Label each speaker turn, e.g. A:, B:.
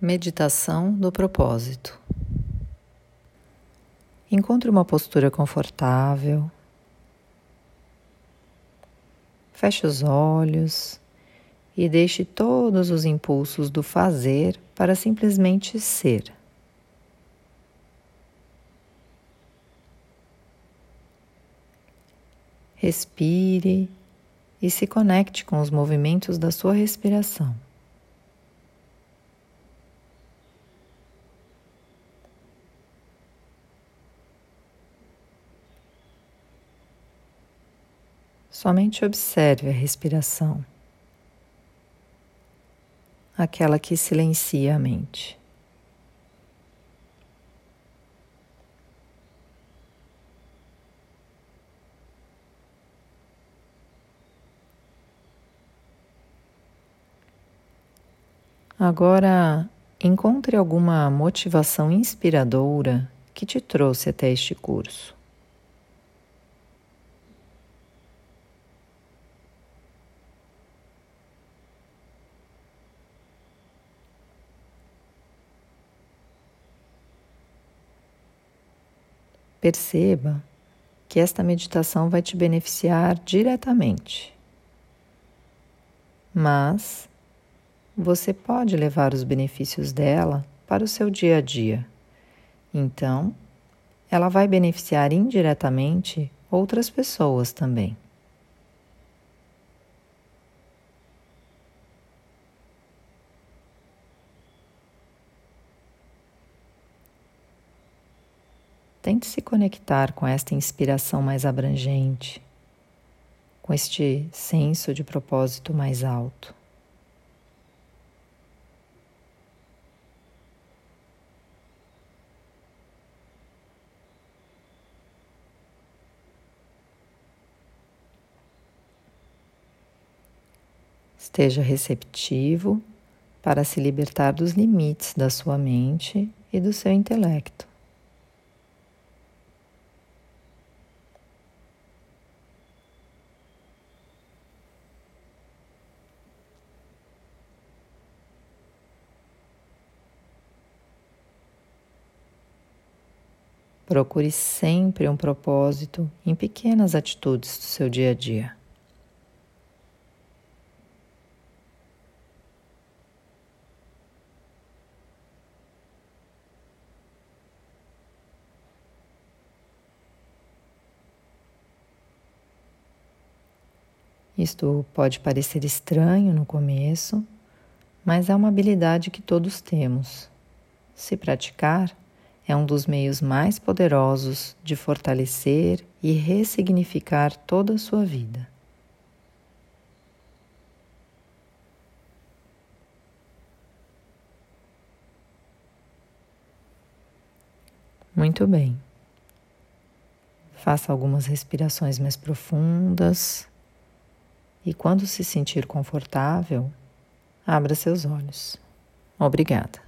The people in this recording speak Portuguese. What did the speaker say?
A: Meditação do propósito. Encontre uma postura confortável. Feche os olhos e deixe todos os impulsos do fazer para simplesmente ser. Respire e se conecte com os movimentos da sua respiração. Somente observe a respiração, aquela que silencia a mente. Agora, encontre alguma motivação inspiradora que te trouxe até este curso. Perceba que esta meditação vai te beneficiar diretamente. Mas você pode levar os benefícios dela para o seu dia a dia. Então, ela vai beneficiar indiretamente outras pessoas também. Tente se conectar com esta inspiração mais abrangente, com este senso de propósito mais alto. Esteja receptivo para se libertar dos limites da sua mente e do seu intelecto. Procure sempre um propósito em pequenas atitudes do seu dia a dia. Isto pode parecer estranho no começo, mas é uma habilidade que todos temos. Se praticar, é um dos meios mais poderosos de fortalecer e ressignificar toda a sua vida. Muito bem. Faça algumas respirações mais profundas e, quando se sentir confortável, abra seus olhos. Obrigada.